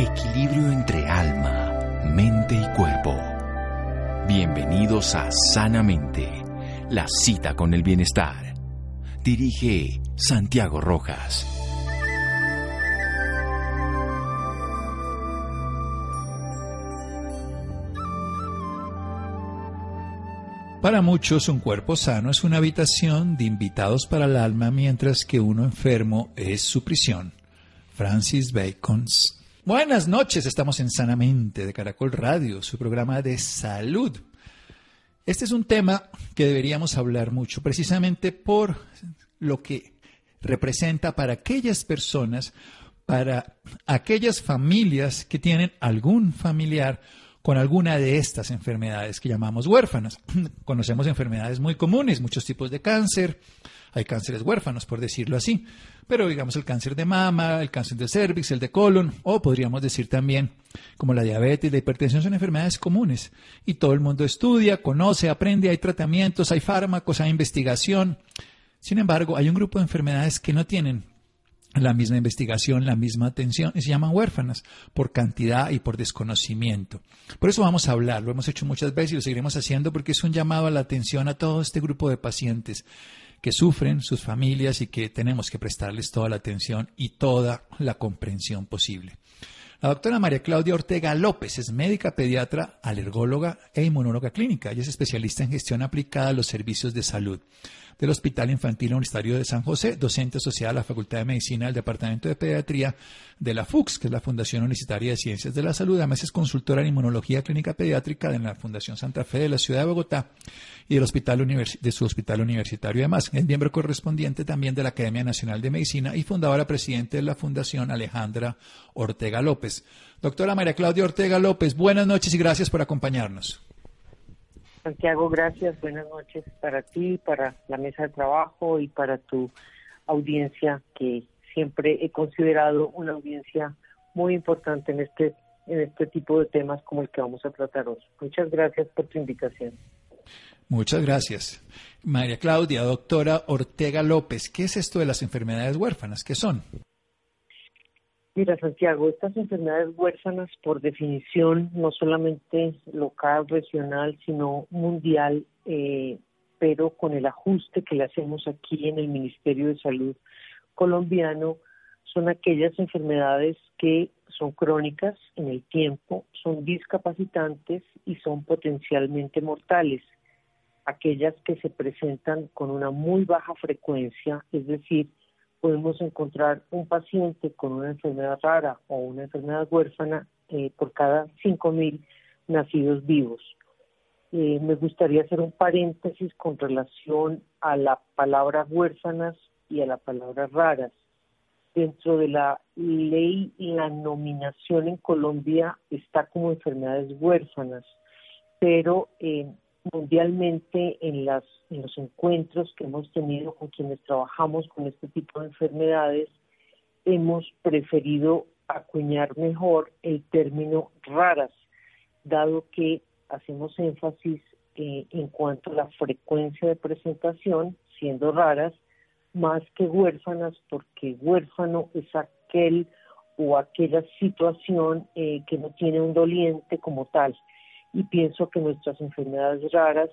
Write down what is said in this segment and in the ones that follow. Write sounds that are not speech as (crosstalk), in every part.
Equilibrio entre alma, mente y cuerpo. Bienvenidos a Sanamente, la cita con el bienestar. Dirige Santiago Rojas. Para muchos, un cuerpo sano es una habitación de invitados para el alma, mientras que uno enfermo es su prisión. Francis Bacon. Buenas noches, estamos en Sanamente de Caracol Radio, su programa de salud. Este es un tema que deberíamos hablar mucho, precisamente por lo que representa para aquellas personas, para aquellas familias que tienen algún familiar con alguna de estas enfermedades que llamamos huérfanas. (clears throat) Conocemos enfermedades muy comunes, muchos tipos de cáncer, hay cánceres huérfanos, por decirlo así, pero digamos el cáncer de mama, el cáncer de cervix, el de colon, o podríamos decir también como la diabetes, la hipertensión son enfermedades comunes y todo el mundo estudia, conoce, aprende, hay tratamientos, hay fármacos, hay investigación. Sin embargo, hay un grupo de enfermedades que no tienen la misma investigación, la misma atención, y se llaman huérfanas por cantidad y por desconocimiento. Por eso vamos a hablar, lo hemos hecho muchas veces y lo seguiremos haciendo porque es un llamado a la atención a todo este grupo de pacientes que sufren, sus familias y que tenemos que prestarles toda la atención y toda la comprensión posible. La doctora María Claudia Ortega López es médica pediatra, alergóloga e inmunóloga clínica. Ella es especialista en gestión aplicada a los servicios de salud del Hospital Infantil Universitario de San José, docente asociada a la Facultad de Medicina del Departamento de Pediatría de la FUX, que es la Fundación Universitaria de Ciencias de la Salud. Además es consultora en inmunología clínica pediátrica de la Fundación Santa Fe de la Ciudad de Bogotá y del hospital de su hospital universitario. Además, es miembro correspondiente también de la Academia Nacional de Medicina y fundadora presidente de la Fundación Alejandra Ortega López. Doctora María Claudia Ortega López, buenas noches y gracias por acompañarnos. Santiago, gracias. Buenas noches para ti, para la mesa de trabajo y para tu audiencia, que siempre he considerado una audiencia muy importante en este, en este tipo de temas como el que vamos a tratar hoy. Muchas gracias por tu invitación. Muchas gracias. María Claudia, doctora Ortega López, ¿qué es esto de las enfermedades huérfanas? ¿Qué son? Mira, Santiago, estas enfermedades huérfanas, por definición, no solamente local, regional, sino mundial, eh, pero con el ajuste que le hacemos aquí en el Ministerio de Salud colombiano, son aquellas enfermedades que son crónicas en el tiempo, son discapacitantes y son potencialmente mortales. Aquellas que se presentan con una muy baja frecuencia, es decir, podemos encontrar un paciente con una enfermedad rara o una enfermedad huérfana eh, por cada 5.000 nacidos vivos. Eh, me gustaría hacer un paréntesis con relación a la palabra huérfanas y a la palabra raras. Dentro de la ley, la nominación en Colombia está como enfermedades huérfanas, pero eh, mundialmente en, las, en los encuentros que hemos tenido con quienes trabajamos con este tipo de enfermedades, hemos preferido acuñar mejor el término raras, dado que hacemos énfasis eh, en cuanto a la frecuencia de presentación, siendo raras, más que huérfanas, porque huérfano es aquel o aquella situación eh, que no tiene un doliente como tal y pienso que nuestras enfermedades raras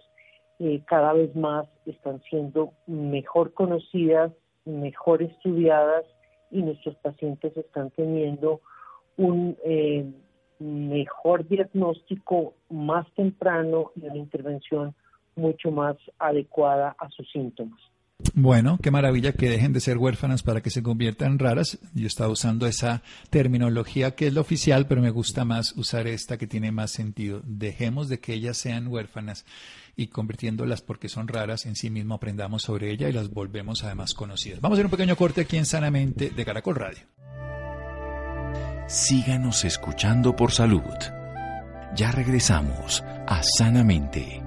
eh, cada vez más están siendo mejor conocidas, mejor estudiadas y nuestros pacientes están teniendo un eh, mejor diagnóstico más temprano y una intervención mucho más adecuada a sus síntomas. Bueno, qué maravilla que dejen de ser huérfanas para que se conviertan raras. Yo estaba usando esa terminología que es la oficial, pero me gusta más usar esta que tiene más sentido. Dejemos de que ellas sean huérfanas y convirtiéndolas porque son raras en sí mismo aprendamos sobre ella y las volvemos además conocidas. Vamos a hacer un pequeño corte aquí en Sanamente de Caracol Radio. Síganos escuchando por salud. Ya regresamos a Sanamente.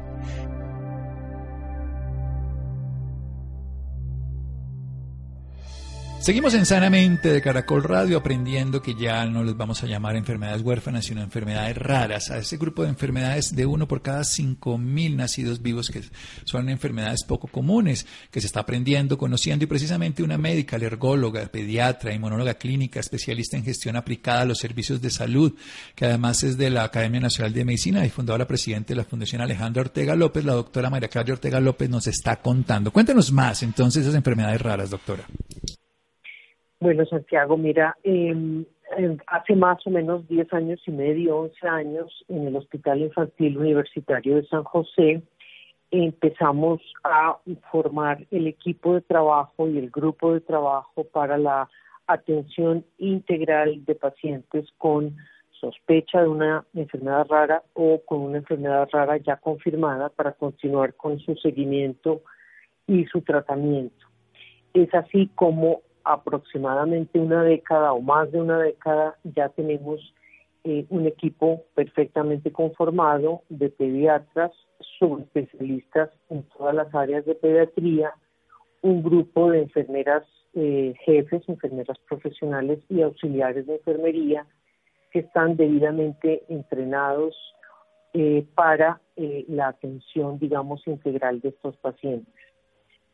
Seguimos en Sanamente de Caracol Radio aprendiendo que ya no les vamos a llamar enfermedades huérfanas, sino enfermedades raras. A ese grupo de enfermedades de uno por cada cinco mil nacidos vivos que son enfermedades poco comunes, que se está aprendiendo, conociendo y precisamente una médica, alergóloga, pediatra, inmunóloga clínica, especialista en gestión aplicada a los servicios de salud, que además es de la Academia Nacional de Medicina y fundadora presidente de la Fundación Alejandra Ortega López, la doctora María Claudia Ortega López nos está contando. Cuéntenos más entonces esas enfermedades raras, doctora. Bueno, Santiago, mira, em, hace más o menos 10 años y medio, 11 años, en el Hospital Infantil Universitario de San José, empezamos a formar el equipo de trabajo y el grupo de trabajo para la atención integral de pacientes con sospecha de una enfermedad rara o con una enfermedad rara ya confirmada para continuar con su seguimiento y su tratamiento. Es así como aproximadamente una década o más de una década ya tenemos eh, un equipo perfectamente conformado de pediatras, subespecialistas en todas las áreas de pediatría, un grupo de enfermeras eh, jefes, enfermeras profesionales y auxiliares de enfermería que están debidamente entrenados eh, para la atención, digamos, integral de estos pacientes.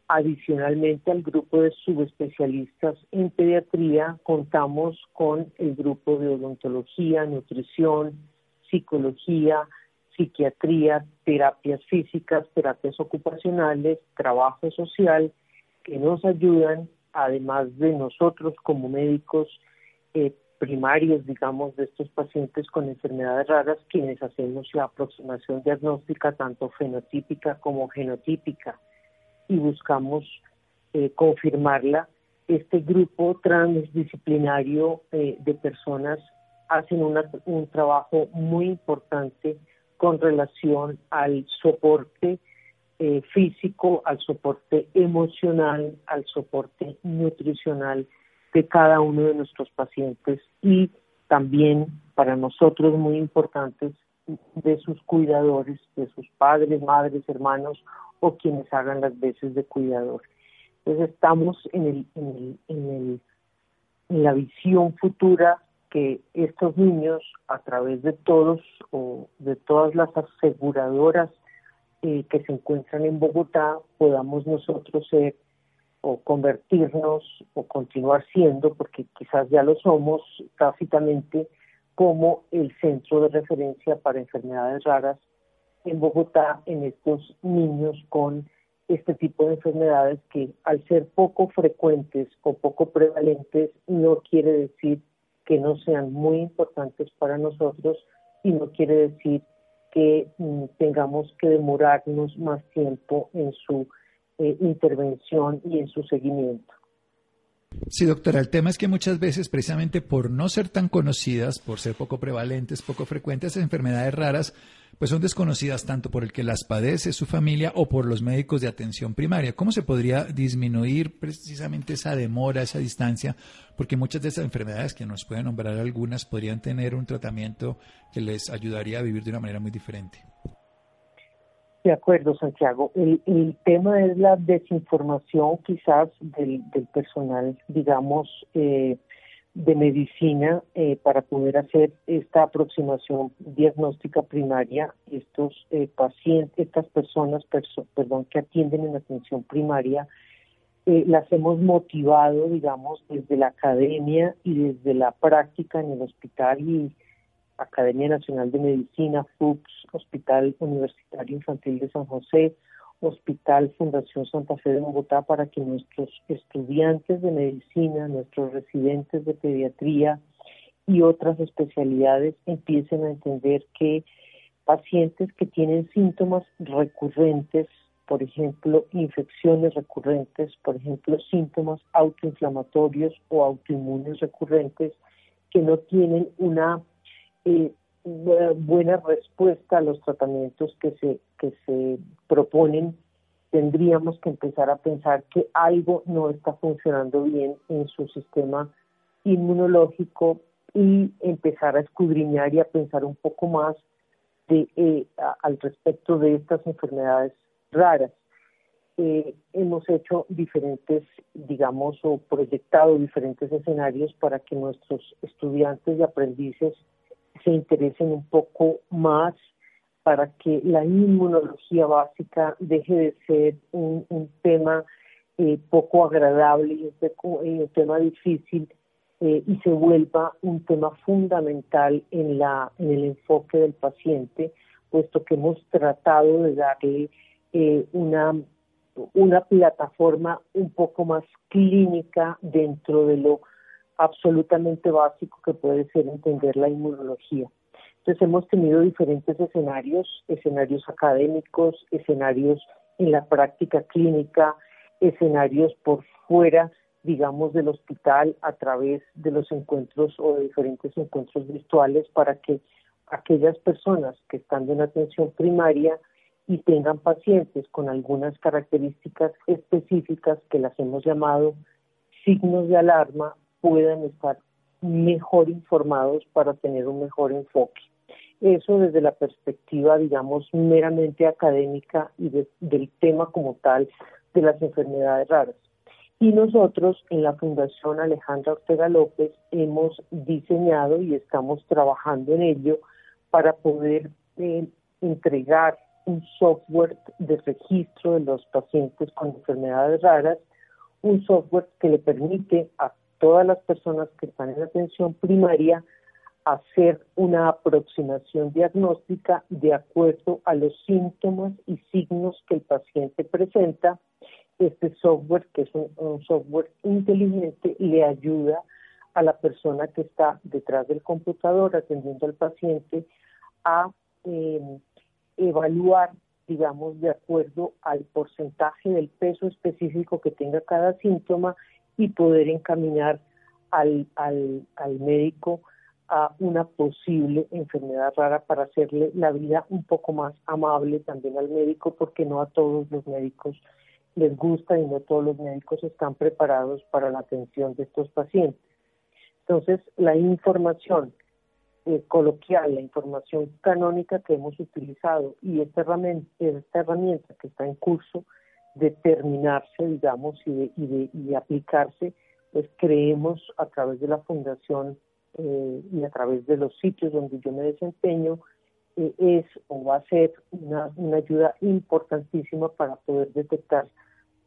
Adicionalmente al grupo de subespecialistas en pediatría, contamos con el grupo de odontología, nutrición, psicología, psiquiatría, terapias físicas, terapias ocupacionales, trabajo social, que nos ayudan, además de nosotros como médicos eh, primarios, digamos, de estos pacientes con enfermedades raras, quienes hacemos la aproximación diagnóstica tanto fenotípica como genotípica y buscamos eh, confirmarla. Este grupo transdisciplinario eh, de personas hacen un trabajo muy importante con relación al soporte eh, físico, al soporte emocional, al soporte nutricional de cada uno de nuestros pacientes y también para nosotros muy importantes de sus cuidadores, de sus padres, madres, hermanos o quienes hagan las veces de cuidador. Entonces estamos en, el, en, el, en, el, en la visión futura que estos niños a través de todos o de todas las aseguradoras eh, que se encuentran en Bogotá podamos nosotros ser o convertirnos o continuar siendo, porque quizás ya lo somos tácitamente, como el centro de referencia para enfermedades raras en Bogotá en estos niños con este tipo de enfermedades que al ser poco frecuentes o poco prevalentes no quiere decir que no sean muy importantes para nosotros y no quiere decir que mm, tengamos que demorarnos más tiempo en su eh, intervención y en su seguimiento. Sí, doctora, el tema es que muchas veces, precisamente por no ser tan conocidas, por ser poco prevalentes, poco frecuentes, enfermedades raras, pues son desconocidas tanto por el que las padece, su familia, o por los médicos de atención primaria. ¿Cómo se podría disminuir precisamente esa demora, esa distancia? Porque muchas de esas enfermedades, que nos pueden nombrar algunas, podrían tener un tratamiento que les ayudaría a vivir de una manera muy diferente. De acuerdo, Santiago. El, tema es la desinformación quizás del, personal, digamos, eh, de medicina eh, para poder hacer esta aproximación diagnóstica primaria. Estos eh, pacientes, estas personas, perdón, que atienden en atención primaria, las hemos motivado, digamos, desde la academia y desde la práctica en el hospital y Academia Nacional de Medicina, FUCS, Hospital Universitario Infantil de San José, Hospital Fundación Santa Fe de Bogotá, para que nuestros estudiantes de medicina, nuestros residentes de pediatría y otras especialidades empiecen a entender que pacientes que tienen síntomas recurrentes, por ejemplo, infecciones recurrentes, por ejemplo, síntomas autoinflamatorios o autoinmunes recurrentes, que no tienen una eh, buena respuesta a los tratamientos que se, que se proponen, tendríamos que empezar a pensar que algo no está funcionando bien en su sistema inmunológico y empezar a escudriñar y a pensar un poco más de, eh, al respecto de estas enfermedades raras. eh, hemos hecho diferentes, digamos, o proyectado diferentes escenarios para que nuestros estudiantes y aprendices se interesen un poco más para que la inmunología básica deje de ser un, tema eh, poco agradable y un, tema difícil eh, y se vuelva un tema fundamental en, la, en el enfoque del paciente, puesto que hemos tratado de darle eh, una, una plataforma un poco más clínica dentro de lo absolutamente básico que puede ser entender la inmunología. Entonces hemos tenido diferentes escenarios, escenarios académicos, escenarios en la práctica clínica, escenarios por fuera, digamos, del hospital a través de los encuentros o de diferentes encuentros virtuales para que aquellas personas que están en atención primaria y tengan pacientes con algunas características específicas que las hemos llamado signos de alarma puedan estar mejor informados para tener un mejor enfoque. Eso desde la perspectiva, digamos, meramente académica y del tema como tal de las enfermedades raras. Y nosotros en la Fundación Alejandra Ortega López hemos diseñado y estamos trabajando en ello para poder eh, entregar un software de registro de los pacientes con enfermedades raras, un software que le permite a todas las personas que están en atención primaria hacer una aproximación diagnóstica de acuerdo a los síntomas y signos que el paciente presenta. Este software, que es un, software inteligente, le ayuda a la persona que está detrás del computador atendiendo al paciente a eh, evaluar, digamos, de acuerdo al porcentaje del peso específico que tenga cada síntoma y poder encaminar al, al, al médico a una posible enfermedad rara para hacerle la vida un poco más amable también al médico, porque no a todos los médicos les gusta y no todos los médicos están preparados para la atención de estos pacientes. Entonces, la información eh, coloquial, la información canónica que hemos utilizado y esta herramienta, esta herramienta que está en curso de terminarse, digamos, y de, y de y aplicarse, pues creemos a través de la Fundación eh, y a través de los sitios donde yo me desempeño, es o va a ser una, una ayuda importantísima para poder detectar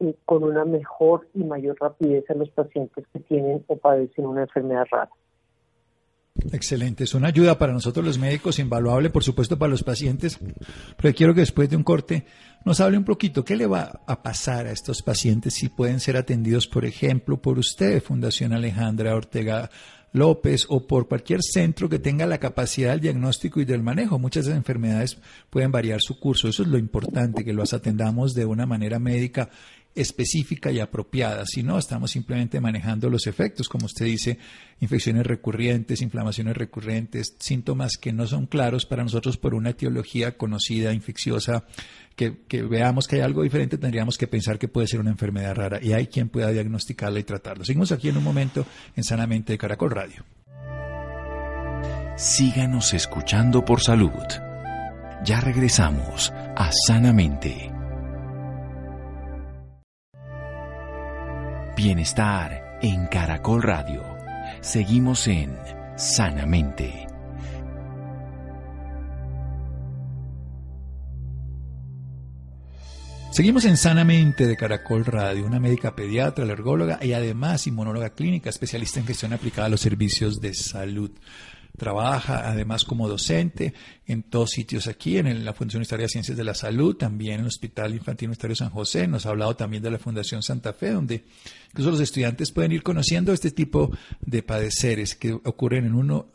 eh, con una mejor y mayor rapidez a los pacientes que tienen o padecen una enfermedad rara. Excelente, es una ayuda para nosotros los médicos, invaluable por supuesto para los pacientes, pero quiero que después de un corte nos hable un poquito qué le va a pasar a estos pacientes si pueden ser atendidos, por ejemplo, por usted, Fundación Alejandra Ortega López o por cualquier centro que tenga la capacidad del diagnóstico y del manejo. Muchas enfermedades pueden variar su curso. Eso es lo importante, que los atendamos de una manera médica específica y apropiada. Si no, estamos simplemente manejando los efectos, como usted dice, infecciones recurrentes, inflamaciones recurrentes, síntomas que no son claros para nosotros por una etiología conocida, infecciosa, que, veamos que hay algo diferente, tendríamos que pensar que puede ser una enfermedad rara y hay quien pueda diagnosticarla y tratarlo. Seguimos aquí en un momento en Sanamente de Caracol Radio. Síganos escuchando por salud. Ya regresamos a Sanamente. Bienestar en Caracol Radio. Seguimos en Sanamente. Seguimos en Sanamente de Caracol Radio, una médica pediatra, alergóloga y además inmunóloga clínica, especialista en gestión aplicada a los servicios de salud. Trabaja además como docente en dos sitios aquí, en la Fundación Historia de Ciencias de la Salud, también en el Hospital Infantil Universitario San José. Nos ha hablado también de la Fundación Santa Fe, donde incluso los estudiantes pueden ir conociendo este tipo de padeceres que ocurren en uno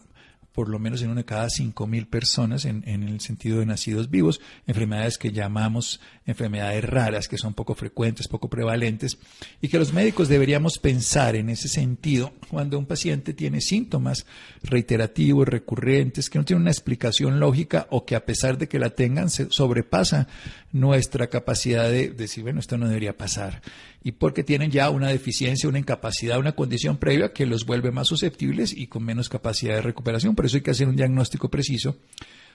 por lo menos en una de cada cinco mil personas en, en, el sentido de nacidos vivos, enfermedades que llamamos enfermedades raras, que son poco frecuentes, poco prevalentes, y que los médicos deberíamos pensar en ese sentido cuando un paciente tiene síntomas reiterativos, recurrentes, que no tienen una explicación lógica o que a pesar de que la tengan se sobrepasa nuestra capacidad de decir, bueno, esto no debería pasar. Y porque tienen ya una deficiencia, una incapacidad, una condición previa que los vuelve más susceptibles y con menos capacidad de recuperación. Por eso hay que hacer un diagnóstico preciso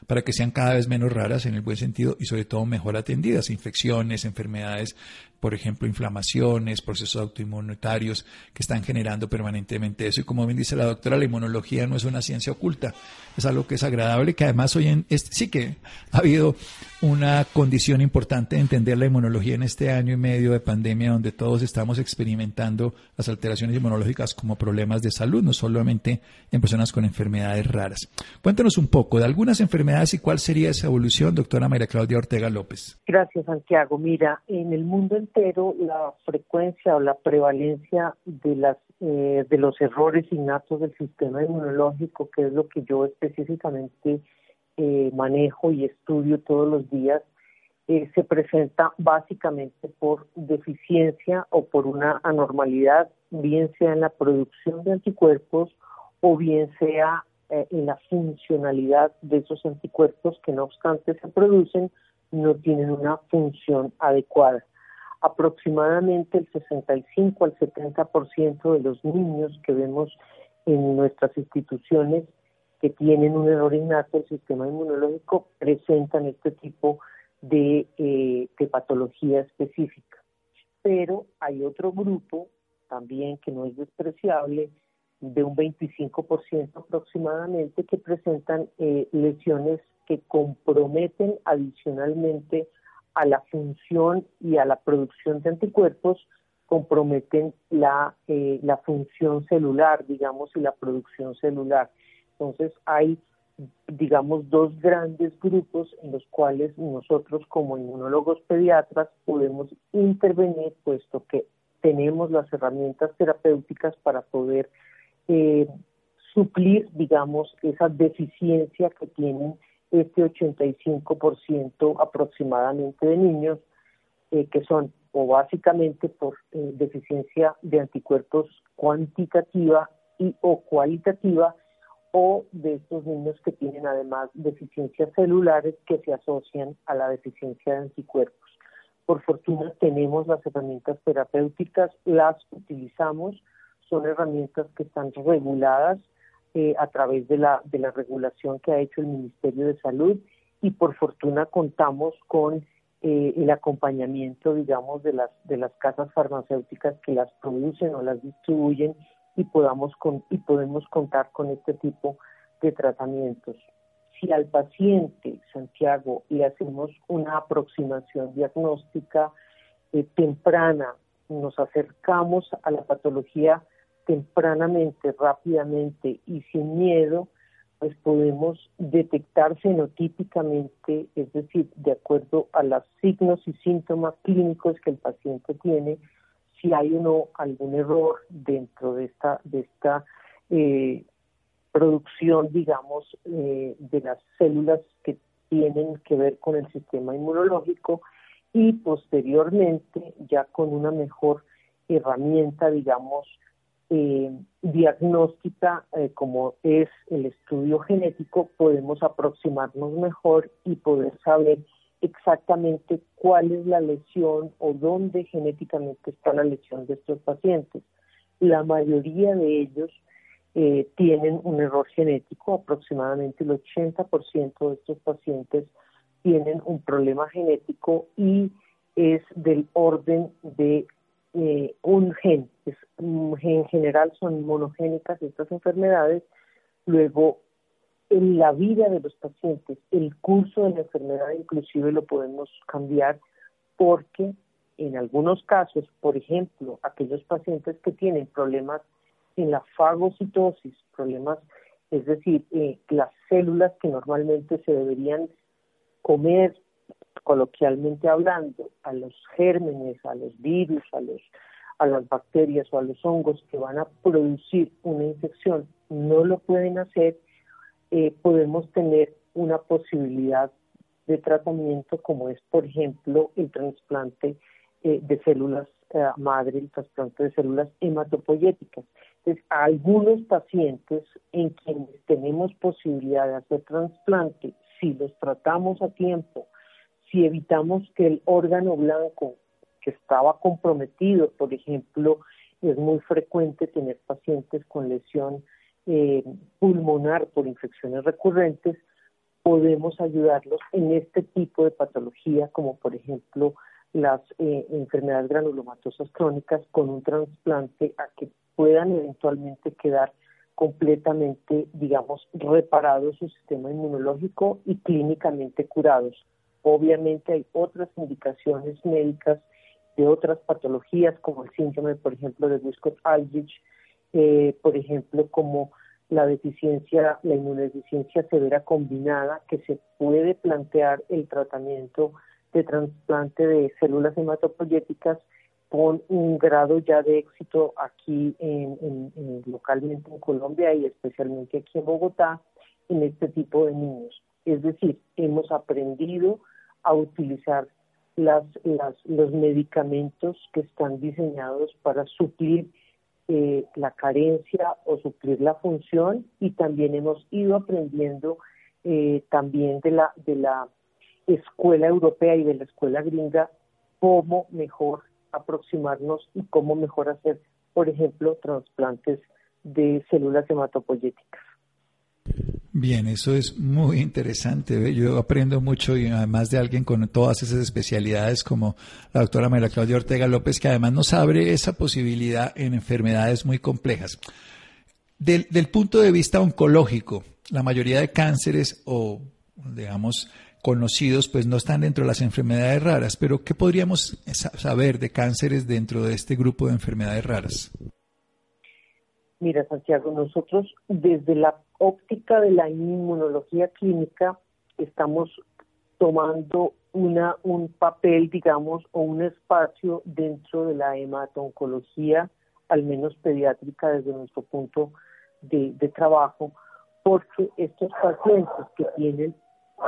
para que sean cada vez menos raras en el buen sentido y sobre todo mejor atendidas, infecciones, enfermedades, por ejemplo, inflamaciones, procesos autoinmunitarios que están generando permanentemente eso. Y como bien dice la doctora, la inmunología no es una ciencia oculta, es algo que es agradable, que además hoy en este, sí que ha habido una condición importante de entender la inmunología en este año y medio de pandemia donde todos estamos experimentando las alteraciones inmunológicas como problemas de salud, no solamente en personas con enfermedades raras. Cuéntanos un poco de algunas enfermedades y cuál sería esa evolución, doctora María Claudia Ortega López. Gracias, Santiago. Mira, en el mundo entero la frecuencia o la prevalencia de las eh, de los errores innatos del sistema inmunológico, que es lo que yo específicamente eh, manejo y estudio todos los días, eh, se presenta básicamente por deficiencia o por una anormalidad, bien sea en la producción de anticuerpos o bien sea en la funcionalidad de esos anticuerpos que no obstante se producen, no tienen una función adecuada. Aproximadamente el 65 al 70% de los niños que vemos en nuestras instituciones que tienen un error innato del sistema inmunológico presentan este tipo de, eh, de patología específica. Pero hay otro grupo también que no es despreciable, de un 25% aproximadamente, que presentan eh, lesiones que comprometen adicionalmente a la función y a la producción de anticuerpos comprometen la, eh, la función celular, digamos, y la producción celular. Entonces hay, digamos, dos grandes grupos en los cuales nosotros como inmunólogos pediatras podemos intervenir, puesto que tenemos las herramientas terapéuticas para poder eh, suplir, digamos, esa deficiencia que tienen este 85% aproximadamente de niños eh, que son o básicamente por eh, deficiencia de anticuerpos cuantitativa y o cualitativa o de estos niños que tienen además deficiencias celulares que se asocian a la deficiencia de anticuerpos. Por fortuna tenemos las herramientas terapéuticas, las utilizamos, son herramientas que están reguladas eh, a través de la, de la regulación que ha hecho el Ministerio de Salud y por fortuna contamos con eh, el acompañamiento, digamos, de las, de las casas farmacéuticas que las producen o las distribuyen y, podamos con, y podemos contar con este tipo de tratamientos. Si al paciente, Santiago, le hacemos una aproximación diagnóstica eh, temprana, nos acercamos a la patología tempranamente, rápidamente y sin miedo, pues podemos detectar fenotípicamente, es decir, de acuerdo a los signos y síntomas clínicos que el paciente tiene, si hay o no algún error dentro de esta, de esta eh, producción, digamos, eh, de las células que tienen que ver con el sistema inmunológico y posteriormente ya con una mejor herramienta, digamos, eh, diagnóstica, como es el estudio genético, podemos aproximarnos mejor y poder saber exactamente cuál es la lesión o dónde genéticamente está la lesión de estos pacientes. La mayoría de ellos eh, tienen un error genético, aproximadamente el 80% de estos pacientes tienen un problema genético y es del orden de eh, un gen. en general son monogénicas estas enfermedades. Luego, en la vida de los pacientes, el curso de la enfermedad inclusive lo podemos cambiar porque en algunos casos, por ejemplo, aquellos pacientes que tienen problemas en la fagocitosis, problemas, es decir, eh, las células que normalmente se deberían comer coloquialmente hablando, a los gérmenes, a los virus, a, los, a las bacterias o a los hongos que van a producir una infección, no lo pueden hacer, eh, podemos tener una posibilidad de tratamiento como es, por ejemplo, el trasplante eh, de células eh, madre, el trasplante de células hematopoyéticas. Entonces, algunos pacientes en quienes tenemos posibilidad de hacer trasplante, si los tratamos a tiempo, si evitamos que el órgano blanco que estaba comprometido, por ejemplo, es muy frecuente tener pacientes con lesión eh, pulmonar por infecciones recurrentes, podemos ayudarlos en este tipo de patología, como por ejemplo las eh, enfermedades granulomatosas crónicas, con un trasplante a que puedan eventualmente quedar completamente, digamos, reparados su sistema inmunológico y clínicamente curados. Obviamente hay otras indicaciones médicas de otras patologías como el síndrome, por ejemplo, de Wiskott-Aldrich, eh, por ejemplo, como la deficiencia, la inmunodeficiencia severa combinada, que se puede plantear el tratamiento de trasplante de células hematopoyéticas con un grado ya de éxito aquí en, localmente en Colombia y especialmente aquí en Bogotá en este tipo de niños. Es decir, hemos aprendido a utilizar las, los medicamentos que están diseñados para suplir eh, la carencia o suplir la función y también hemos ido aprendiendo eh, también de la, de la escuela europea y de la escuela gringa cómo mejor aproximarnos y cómo mejor hacer, por ejemplo, trasplantes de células hematopoyéticas. Bien, eso es muy interesante. Yo aprendo mucho y además de alguien con todas esas especialidades como la doctora María Claudia Ortega López, que además nos abre esa posibilidad en enfermedades muy complejas. Del, del punto de vista oncológico, la mayoría de cánceres o, digamos, conocidos, pues no están dentro de las enfermedades raras, pero ¿qué podríamos saber de cánceres dentro de este grupo de enfermedades raras? Mira, Santiago, nosotros desde la óptica de la inmunología clínica estamos tomando una, un papel, digamos, o un espacio dentro de la hematoncología, al menos pediátrica desde nuestro punto de, trabajo, porque estos pacientes que tienen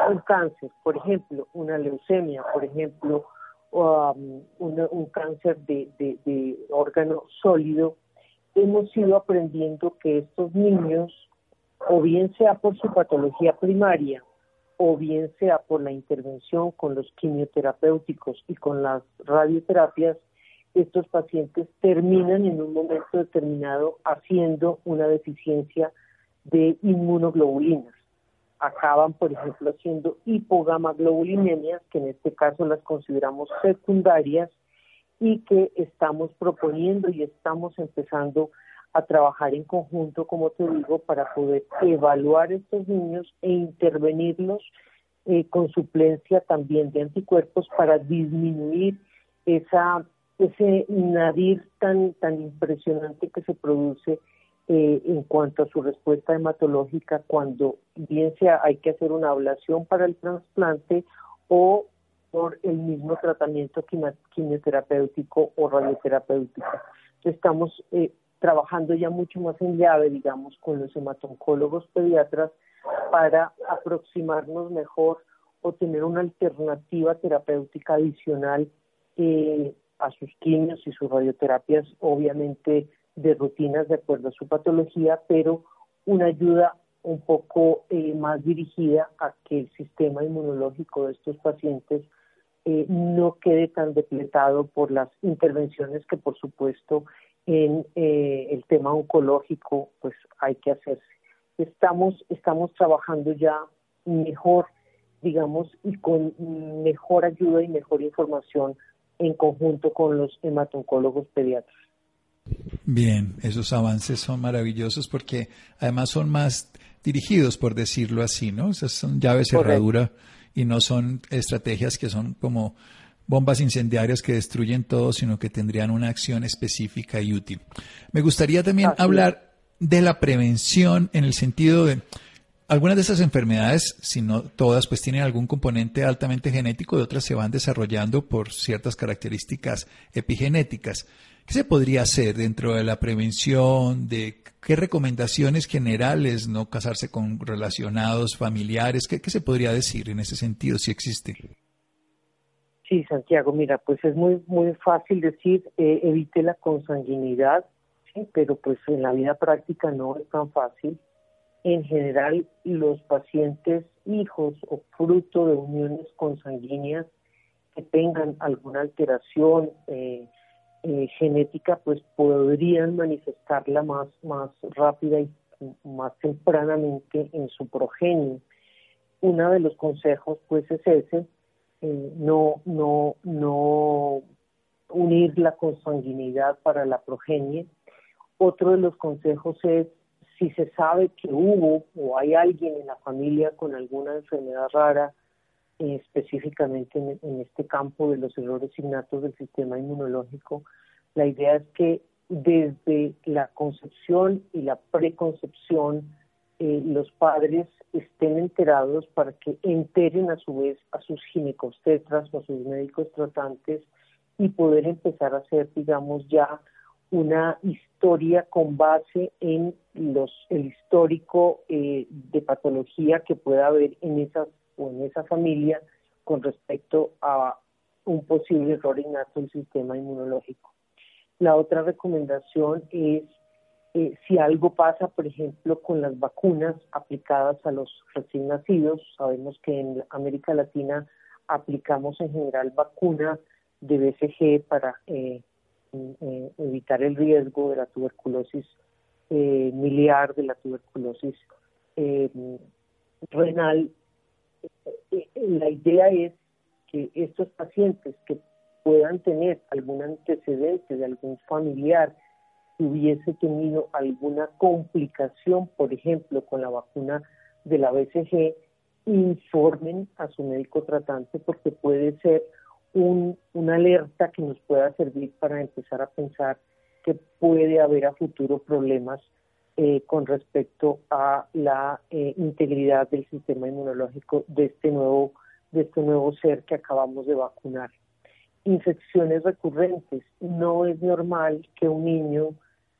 un cáncer, por ejemplo, una leucemia, por ejemplo, um, un cáncer de, de órgano sólido, hemos ido aprendiendo que estos niños, o bien sea por su patología primaria, o bien sea por la intervención con los quimioterapéuticos y con las radioterapias, estos pacientes terminan en un momento determinado haciendo una deficiencia de inmunoglobulinas. Acaban, por ejemplo, haciendo hipogamaglobulinemias, que en este caso las consideramos secundarias, y que estamos proponiendo y estamos empezando a trabajar en conjunto, como te digo, para poder evaluar estos niños e intervenirlos eh, con suplencia también de anticuerpos para disminuir esa ese nadir tan tan impresionante que se produce eh, en cuanto a su respuesta hematológica cuando bien sea hay que hacer una ablación para el trasplante o por el mismo tratamiento quimioterapéutico o radioterapéutico. Estamos eh, trabajando ya mucho más en llave, digamos, con los hematoncólogos pediatras para aproximarnos mejor o tener una alternativa terapéutica adicional eh, a sus quimios y sus radioterapias, obviamente de rutinas de acuerdo a su patología, pero una ayuda un poco eh, más dirigida a que el sistema inmunológico de estos pacientes eh, no quede tan depletado por las intervenciones que por supuesto en eh, el tema oncológico pues hay que hacerse. Estamos, estamos trabajando ya mejor, digamos, y con mejor ayuda y mejor información en conjunto con los hematoncólogos pediatras. Bien, esos avances son maravillosos porque además son más dirigidos, por decirlo así, ¿no? Esas son llaves cerradura y no son estrategias que son como bombas incendiarias que destruyen todo, sino que tendrían una acción específica y útil. Me gustaría también hablar de la prevención en el sentido de algunas de esas enfermedades, si no todas, pues tienen algún componente altamente genético y otras se van desarrollando por ciertas características epigenéticas. ¿Qué se podría hacer dentro de la prevención? ¿De qué recomendaciones generales? ¿No casarse con relacionados familiares? ¿Qué, se podría decir en ese sentido, si existe? Sí, Santiago, mira, pues es muy muy fácil decir eh, evite la consanguinidad, ¿sí? pero pues en la vida práctica no es tan fácil. En general, los pacientes hijos o fruto de uniones consanguíneas que tengan alguna alteración eh, eh, genética pues podrían manifestarla más, más rápida y más tempranamente en su progenie. uno de los consejos pues es ese, eh, no, no, no unir la consanguinidad para la progenie. Otro de los consejos es si se sabe que hubo o hay alguien en la familia con alguna enfermedad rara, eh, específicamente en, este campo de los errores innatos del sistema inmunológico, la idea es que desde la concepción y la preconcepción eh, los padres estén enterados para que enteren a su vez a sus ginecostetras o a sus médicos tratantes y poder empezar a hacer, digamos, ya una historia con base en los el histórico eh, de patología que pueda haber en esas en esa familia con respecto a un posible error innato del sistema inmunológico. La otra recomendación es eh, si algo pasa, por ejemplo, con las vacunas aplicadas a los recién nacidos, sabemos que en América Latina aplicamos en general vacunas de BCG para eh, eh, evitar el riesgo de la tuberculosis miliar, de la tuberculosis renal. La idea es que estos pacientes que puedan tener algún antecedente de algún familiar hubiese tenido alguna complicación, por ejemplo, con la vacuna de la BCG, informen a su médico tratante porque puede ser un, una alerta que nos pueda servir para empezar a pensar que puede haber a futuro problemas eh, con respecto a la eh, integridad del sistema inmunológico de este nuevo de este nuevo ser que acabamos de vacunar. Infecciones recurrentes. No es normal que un niño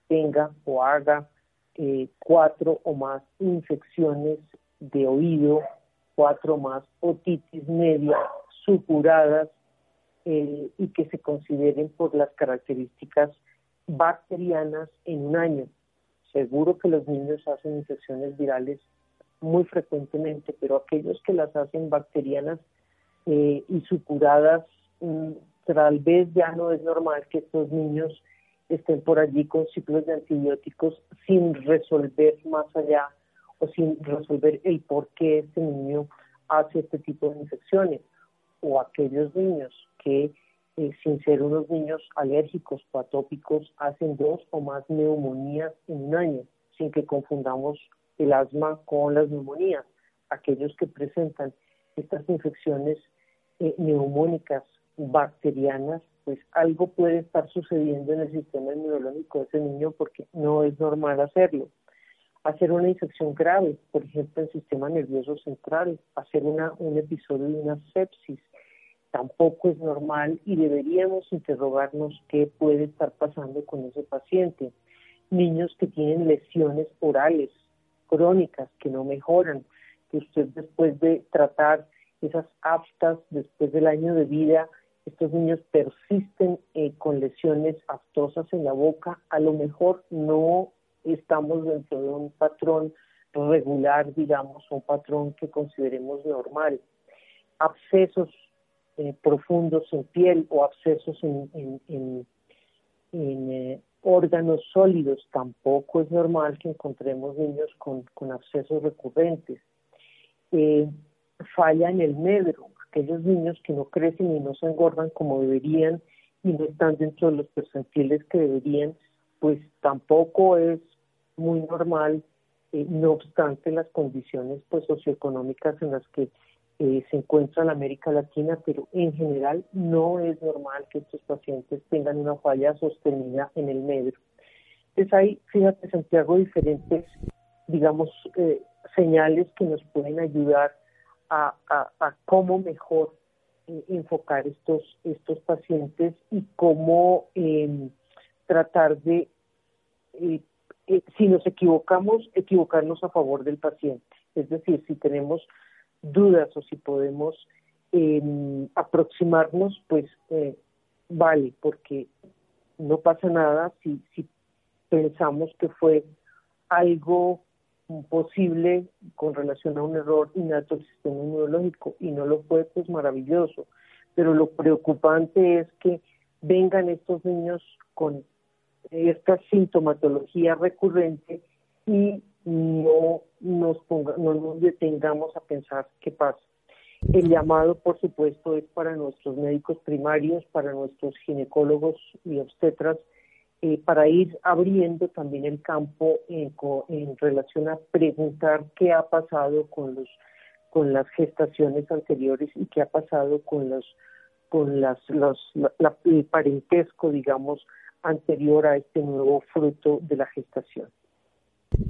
tenga o haga eh, cuatro o más infecciones de oído, cuatro más otitis media supuradas eh, y que se consideren por las características bacterianas en un año. Seguro que los niños hacen infecciones virales muy frecuentemente, pero aquellos que las hacen bacterianas eh, y supuradas, mm, tal vez ya no es normal que estos niños estén por allí con ciclos de antibióticos sin resolver más allá o sin resolver el por qué este niño hace este tipo de infecciones. O aquellos niños que eh, sin ser unos niños alérgicos o atópicos hacen dos o más neumonías en un año sin que confundamos el asma con las neumonías aquellos que presentan estas infecciones eh, neumónicas bacterianas pues algo puede estar sucediendo en el sistema inmunológico de ese niño porque no es normal hacerlo. Hacer una infección grave, por ejemplo, en el sistema nervioso central, hacer una, un episodio de una sepsis, tampoco es normal y deberíamos interrogarnos qué puede estar pasando con ese paciente. Niños que tienen lesiones orales crónicas que no mejoran, que usted después de tratar esas aftas después del año de vida, estos niños persisten eh, con lesiones aftosas en la boca, a lo mejor no estamos dentro de un patrón regular, digamos, un patrón que consideremos normal. Abscesos eh, profundos en piel o abscesos en, en, eh, órganos sólidos, tampoco es normal que encontremos niños con, con abscesos recurrentes. falla en el medro, aquellos niños que no crecen y no se engordan como deberían y no están dentro de los percentiles que deberían, pues tampoco es muy normal, eh, no obstante las condiciones pues socioeconómicas en las que eh, se encuentra la América Latina, pero en general no es normal que estos pacientes tengan una falla sostenida en el medio. Entonces hay, fíjate Santiago, diferentes, digamos, eh, señales que nos pueden ayudar a, cómo mejor eh, enfocar estos, estos pacientes y cómo em, tratar de, eh, eh, si nos equivocamos, equivocarnos a favor del paciente. Es decir, si tenemos dudas o si podemos em, aproximarnos, pues vale, porque no pasa nada si, si pensamos que fue algo posible con relación a un error innato del sistema inmunológico y no lo fue, pues maravilloso. Pero lo preocupante es que vengan estos niños con esta sintomatología recurrente y no nos, ponga, no nos detengamos a pensar qué pasa. El llamado, por supuesto, es para nuestros médicos primarios, para nuestros ginecólogos y obstetras, eh, para ir abriendo también el campo en, relación a preguntar qué ha pasado con los con las gestaciones anteriores y qué ha pasado con los con las los el parentesco digamos anterior a este nuevo fruto de la gestación.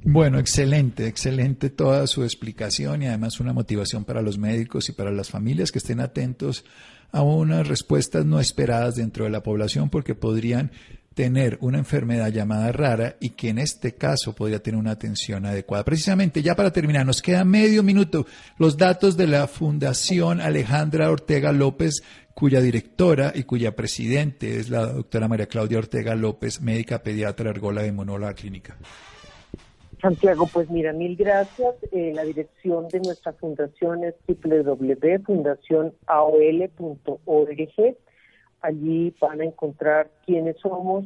Bueno, excelente, excelente toda su explicación y además una motivación para los médicos y para las familias que estén atentos a unas respuestas no esperadas dentro de la población porque podrían tener una enfermedad llamada rara y que en este caso podría tener una atención adecuada. Precisamente, ya para terminar, nos queda medio minuto los datos de la Fundación Alejandra Ortega López, cuya directora y cuya presidente es la doctora María Claudia Ortega López, médica pediatra ergóloga de monóloga clínica. Santiago, pues mira, mil gracias. Eh, la dirección de nuestra fundación es www.fundacionaol.org. Allí van a encontrar quiénes somos,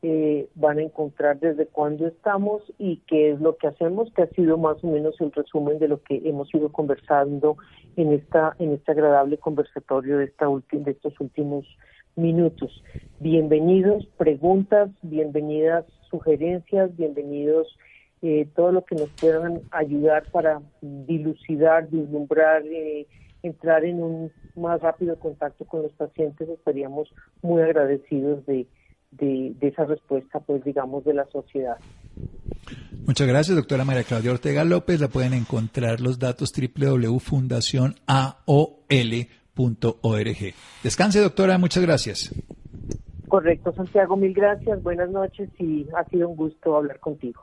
eh, van a encontrar desde cuándo estamos y qué es lo que hacemos, que ha sido más o menos el resumen de lo que hemos ido conversando en esta en este agradable conversatorio de esta de estos últimos minutos. Bienvenidos, preguntas, bienvenidas sugerencias, bienvenidos eh, todo lo que nos puedan ayudar para dilucidar, vislumbrar, eh, entrar en un más rápido contacto con los pacientes, estaríamos muy agradecidos de, de, esa respuesta, pues digamos, de la sociedad. Muchas gracias, doctora María Claudia Ortega López. La pueden encontrar los datos www.fundacionaol.org. Descanse, doctora. Muchas gracias. Correcto, Santiago. Mil gracias. Buenas noches y ha sido un gusto hablar contigo.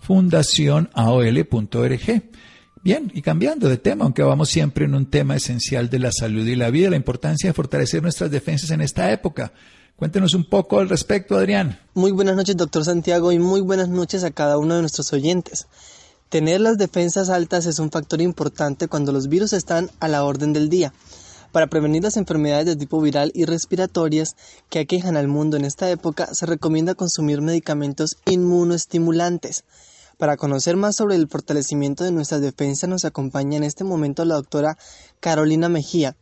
fundacionaol.org. Bien, y cambiando de tema, aunque vamos siempre en un tema esencial de la salud y la vida, la importancia de fortalecer nuestras defensas en esta época. Cuéntenos un poco al respecto, Adrián. Muy buenas noches, doctor Santiago, y muy buenas noches a cada uno de nuestros oyentes. Tener las defensas altas es un factor importante cuando los virus están a la orden del día. Para prevenir las enfermedades de tipo viral y respiratorias que aquejan al mundo en esta época, se recomienda consumir medicamentos inmunoestimulantes. Para conocer más sobre el fortalecimiento de nuestra defensa nos acompaña en este momento la doctora Carolina Mejía,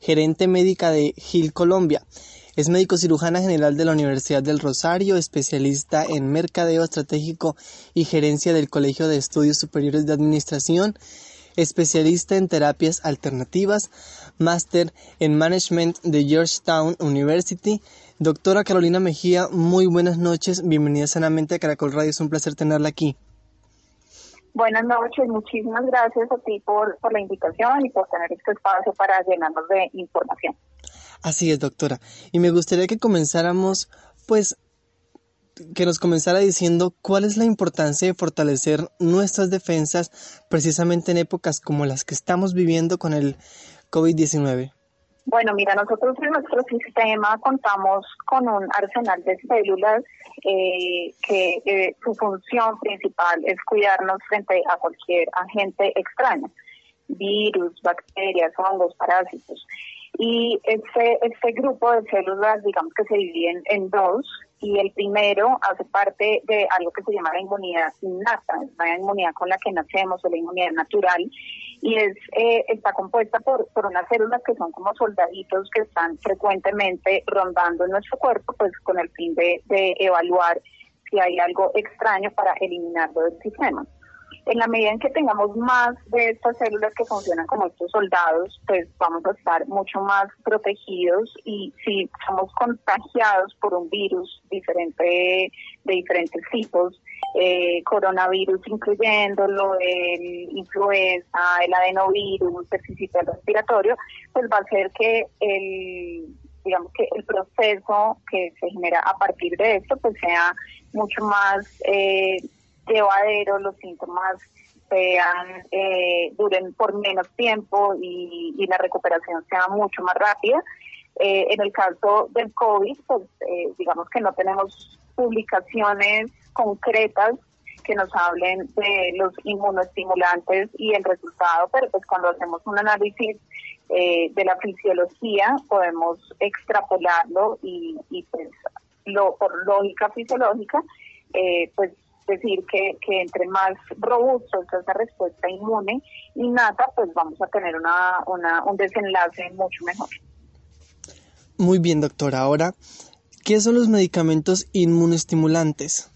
gerente médica de Gil Colombia. Es médico cirujana general de la Universidad del Rosario, especialista en mercadeo estratégico y gerencia del Colegio de Estudios Superiores de Administración, especialista en terapias alternativas, máster en management de Georgetown University. Doctora Carolina Mejía, muy buenas noches, bienvenida sanamente a Caracol Radio, es un placer tenerla aquí. Buenas noches, muchísimas gracias a ti por, por la invitación y por tener este espacio para llenarnos de información. Así es, doctora. Y me gustaría que comenzáramos, pues, que nos comenzara diciendo cuál es la importancia de fortalecer nuestras defensas precisamente en épocas como las que estamos viviendo con el COVID-19. Bueno, mira, nosotros en nuestro sistema contamos con un arsenal de células eh, que eh, su función principal es cuidarnos frente a cualquier agente extraño, virus, bacterias, hongos, parásitos. Y este, este grupo de células, digamos que se dividen en dos, y el primero hace parte de algo que se llama la inmunidad innata, la inmunidad con la que nacemos o la inmunidad natural, y es eh, está compuesta por, por unas células que son como soldaditos que están frecuentemente rondando nuestro cuerpo, pues con el fin de, de evaluar si hay algo extraño para eliminarlo del sistema. En la medida en que tengamos más de estas células que funcionan como estos soldados, pues vamos a estar mucho más protegidos y si somos contagiados por un virus diferente de diferentes tipos, eh, coronavirus incluyéndolo, el influenza, el adenovirus, el respiratorio, pues va a ser que el digamos que el proceso que se genera a partir de esto pues sea mucho más eh, llevadero, los síntomas sean eh, duren por menos tiempo y, la recuperación sea mucho más rápida. Eh, en el caso del COVID, pues eh, digamos que no tenemos publicaciones concretas que nos hablen de los inmunoestimulantes y el resultado, pero pues cuando hacemos un análisis de la fisiología podemos extrapolarlo y, y pues lo, por lógica fisiológica, pues decir que, que entre más robusto es esa respuesta inmune innata, pues vamos a tener una, una, un desenlace mucho mejor. Muy bien, doctora. Ahora, ¿qué son los medicamentos inmunoestimulantes?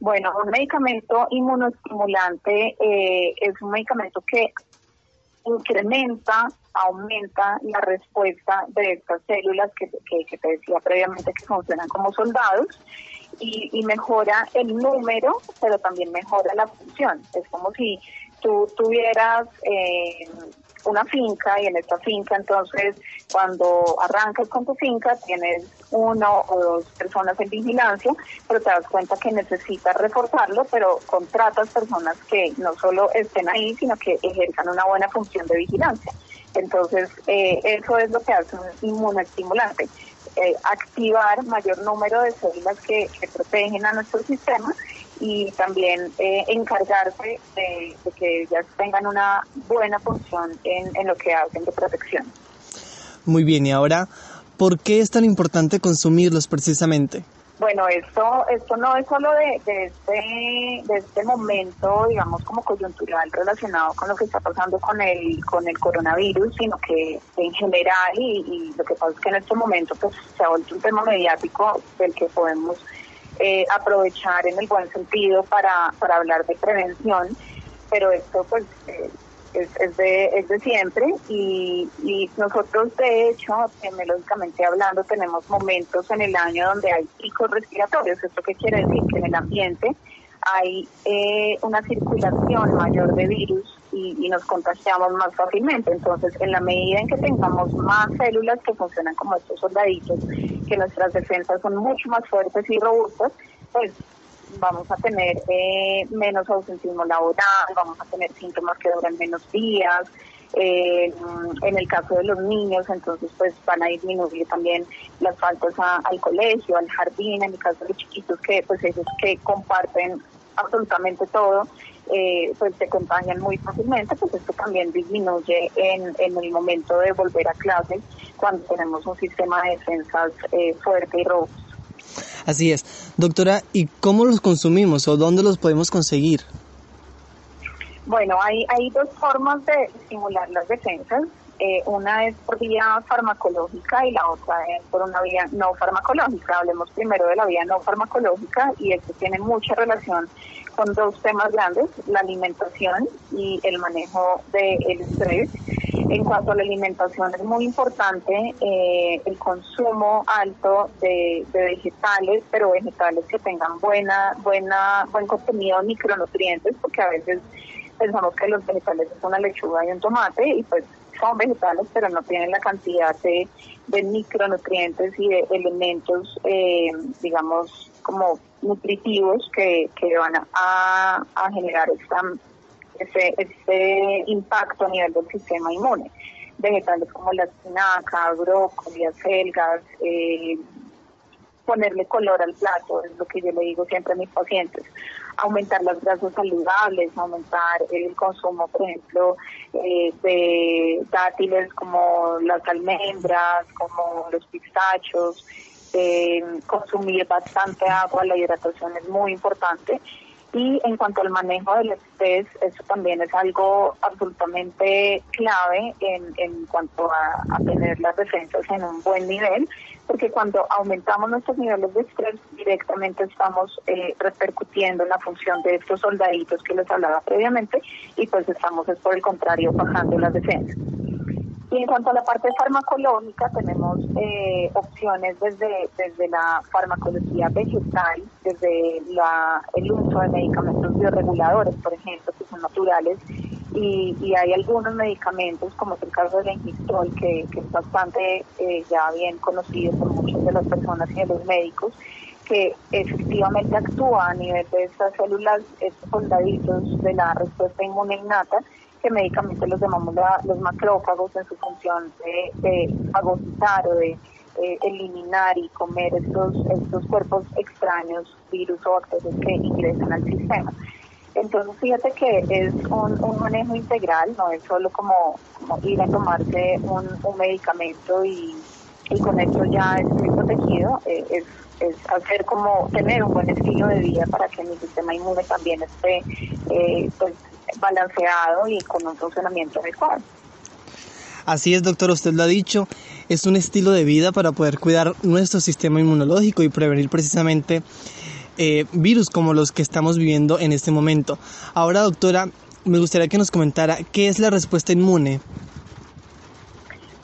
Bueno, un medicamento inmunoestimulante eh, es un medicamento que incrementa, aumenta la respuesta de estas células que, que, que te decía previamente que funcionan como soldados y, mejora el número, pero también mejora la función. Es como si tú tuvieras eh, una finca y en esta finca entonces cuando arrancas con tu finca tienes uno o dos personas en vigilancia, pero te das cuenta que necesitas reforzarlo, pero contratas personas que no solo estén ahí, sino que ejerzan una buena función de vigilancia. Entonces, eh, eso es lo que hace un inmunoestimulante. Eh, activar mayor número de células que, protegen a nuestro sistema y también eh, encargarse de, que ellas tengan una buena función en, en lo que hacen de protección. Muy bien, y ahora, ¿por qué es tan importante consumirlos precisamente? Bueno, esto, esto no es solo de, de, este, de este momento, digamos, como coyuntural relacionado con lo que está pasando con el, con el coronavirus, sino que en general, y, lo que pasa es que en este momento pues, se ha vuelto un tema mediático del que podemos eh, aprovechar en el buen sentido para, para hablar de prevención, pero esto pues eh, es, es, de, es de siempre y, y nosotros de hecho, epidemiológicamente hablando, tenemos momentos en el año donde hay picos respiratorios. ¿Esto qué quiere decir? Que en el ambiente hay eh, una circulación mayor de virus y, y, nos contagiamos más fácilmente. Entonces, en la medida en que tengamos más células que funcionan como estos soldaditos, que nuestras defensas son mucho más fuertes y robustas, pues vamos a tener eh, menos ausentismo laboral, vamos a tener síntomas que duran menos días. Eh, en el caso de los niños, entonces pues van a disminuir también las faltas al colegio, al jardín, en el caso de los chiquitos que pues ellos que comparten absolutamente todo, eh, pues se contagian muy fácilmente, pues esto también disminuye en, en el momento de volver a clases cuando tenemos un sistema de defensas fuerte y robusto. Así es. Doctora, ¿y cómo los consumimos o dónde los podemos conseguir? Bueno, hay, hay dos formas de estimular las defensas. Eh, una es por vía farmacológica y la otra es por una vía no farmacológica. Hablemos primero de la vía no farmacológica y esto tiene mucha relación con dos temas grandes, la alimentación y el manejo del estrés. En cuanto a la alimentación, es muy importante eh, el consumo alto de, vegetales, pero vegetales que tengan buena, buena, buen contenido de micronutrientes, porque a veces pensamos que los vegetales son una lechuga y un tomate, y pues son vegetales, pero no tienen la cantidad de, micronutrientes y de elementos, eh, digamos, como nutritivos que, que van a, a generar esta, ese, ese impacto a nivel del sistema inmune. Vegetales como la espinaca, brócoli, acelgas, eh, ponerle color al plato, es lo que yo le digo siempre a mis pacientes. Aumentar las grasas saludables, aumentar el consumo, por ejemplo, eh, de dátiles como las almendras, como los pistachos, eh, consumir bastante agua, la hidratación es muy importante. Y en cuanto al manejo del estrés, eso también es algo absolutamente clave en, en cuanto a, tener las defensas en un buen nivel, porque cuando aumentamos nuestros niveles de estrés, directamente estamos eh, repercutiendo en la función de estos soldaditos que les hablaba previamente, y pues estamos, es por el contrario, bajando las defensas. Y en cuanto a la parte farmacológica, tenemos eh, opciones desde, desde la farmacología vegetal, desde la, el uso de medicamentos bioreguladores, por ejemplo, que son naturales. Y, hay algunos medicamentos, como es el caso del engistol, que, es bastante eh, ya bien conocido por muchas de las personas y de los médicos, que efectivamente actúa a nivel de estas células, estos soldaditos de la respuesta inmune innata, que médicamente los llamamos los macrófagos en su función de, de fagocitar o de eh, eliminar y comer estos, estos cuerpos extraños, virus o bacterias que ingresan al sistema. Entonces, fíjate que es un, manejo integral, no es solo como, ir a tomarse un, medicamento y, con eso ya estoy protegido, eh, es, hacer como tener un buen estilo de vida para que mi sistema inmune también esté eh, pues, balanceado y con un funcionamiento adecuado. Así es, doctor, usted lo ha dicho, es un estilo de vida para poder cuidar nuestro sistema inmunológico y prevenir precisamente eh, virus como los que estamos viviendo en este momento. Ahora, doctora, me gustaría que nos comentara qué es la respuesta inmune.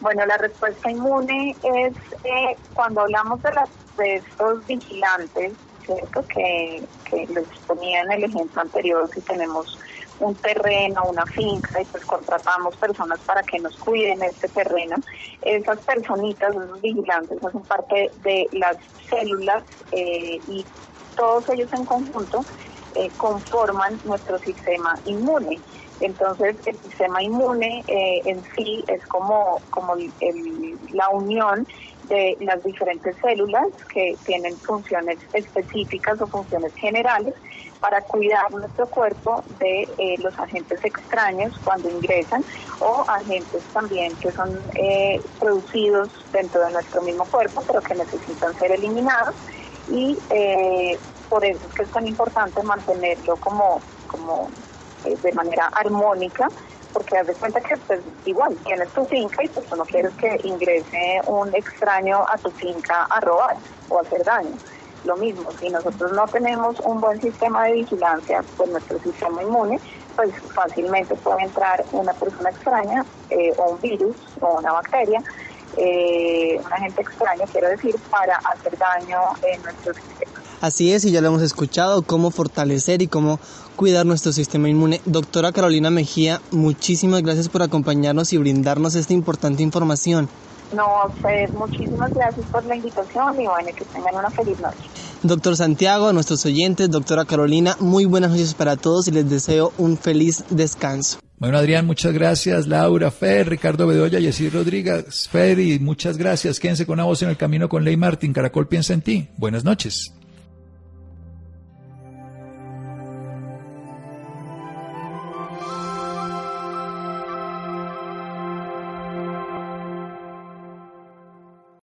Bueno, la respuesta inmune es eh, cuando hablamos de, las, de estos vigilantes, ¿cierto? Que, que les ponía en el ejemplo anterior, si tenemos un terreno, una finca, y pues contratamos personas para que nos cuiden este terreno. Esas personitas, esos vigilantes, hacen parte de las células eh, y todos ellos en conjunto eh, conforman nuestro sistema inmune. Entonces, el sistema inmune eh, en sí es como, como la unión de las diferentes células que tienen funciones específicas o funciones generales para cuidar nuestro cuerpo de eh, los agentes extraños cuando ingresan o agentes también que son producidos dentro de nuestro mismo cuerpo pero que necesitan ser eliminados. Y eh, por eso es que es tan importante mantenerlo como, como eh, de manera armónica, porque haz de cuenta que pues igual tienes tu finca y pues tú no quieres que ingrese un extraño a tu finca a robar o hacer daño. Lo mismo, si nosotros no tenemos un buen sistema de vigilancia, pues nuestro sistema inmune, pues fácilmente puede entrar una persona extraña eh, o un virus o una bacteria eh, un agente extraño, quiero decir, para hacer daño en nuestro sistema. Así es, y ya lo hemos escuchado, cómo fortalecer y cómo cuidar nuestro sistema inmune. Doctora Carolina Mejía, muchísimas gracias por acompañarnos y brindarnos esta importante información. No, a ustedes muchísimas gracias por la invitación y bueno, que tengan una feliz noche. Doctor Santiago, a nuestros oyentes, doctora Carolina, muy buenas noches para todos y les deseo un feliz descanso. Bueno, Adrián, muchas gracias. Laura, Fer, Ricardo Bedoya, Yesir Rodríguez, Fer, y muchas gracias. Quédense con una voz en el camino con Ley Martín. Caracol piensa en ti. Buenas noches.